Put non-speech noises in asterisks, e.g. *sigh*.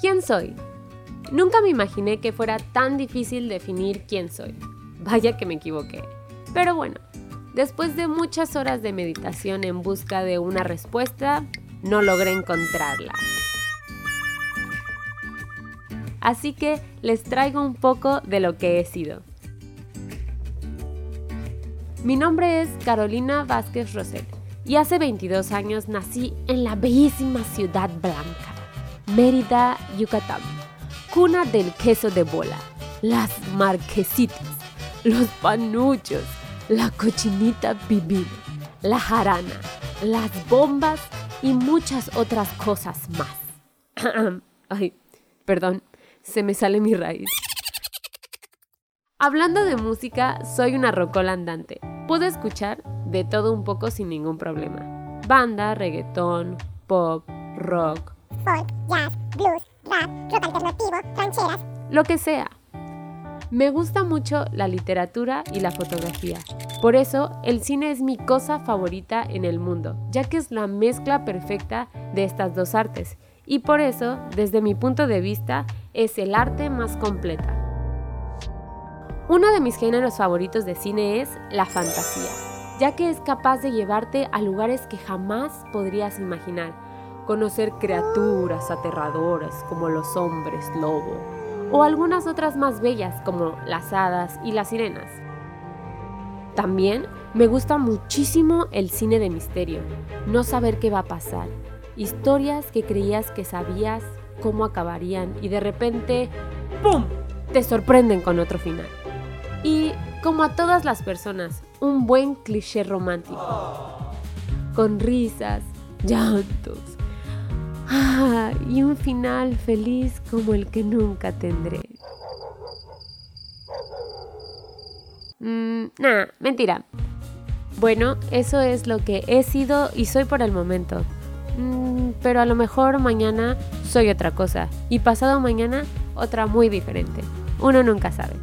¿Quién soy? Nunca me imaginé que fuera tan difícil definir quién soy. Vaya que me equivoqué. Pero bueno, después de muchas horas de meditación en busca de una respuesta, no logré encontrarla. Así que les traigo un poco de lo que he sido. Mi nombre es Carolina Vázquez Roset y hace 22 años nací en la bellísima ciudad blanca, Mérida, Yucatán, cuna del queso de bola, las marquesitas, los panuchos, la cochinita pibil, la jarana, las bombas y muchas otras cosas más. *clears throat* Ay, perdón, se me sale mi raíz. Hablando de música, soy una rocola andante. Puedo escuchar de todo un poco sin ningún problema. Banda, reggaetón, pop, rock. Jazz, blues, rock alternativo, rancheras. Lo que sea. Me gusta mucho la literatura y la fotografía. Por eso, el cine es mi cosa favorita en el mundo, ya que es la mezcla perfecta de estas dos artes. Y por eso, desde mi punto de vista, es el arte más completa. Uno de mis géneros favoritos de cine es la fantasía, ya que es capaz de llevarte a lugares que jamás podrías imaginar, conocer criaturas aterradoras como los hombres lobo, o algunas otras más bellas como las hadas y las sirenas. También me gusta muchísimo el cine de misterio, no saber qué va a pasar, historias que creías que sabías cómo acabarían y de repente, ¡pum!, te sorprenden con otro final. Y como a todas las personas, un buen cliché romántico. Con risas, llantos. Ah, *laughs* y un final feliz como el que nunca tendré. Mm, nah, mentira. Bueno, eso es lo que he sido y soy por el momento. Mm, pero a lo mejor mañana soy otra cosa y pasado mañana otra muy diferente. Uno nunca sabe.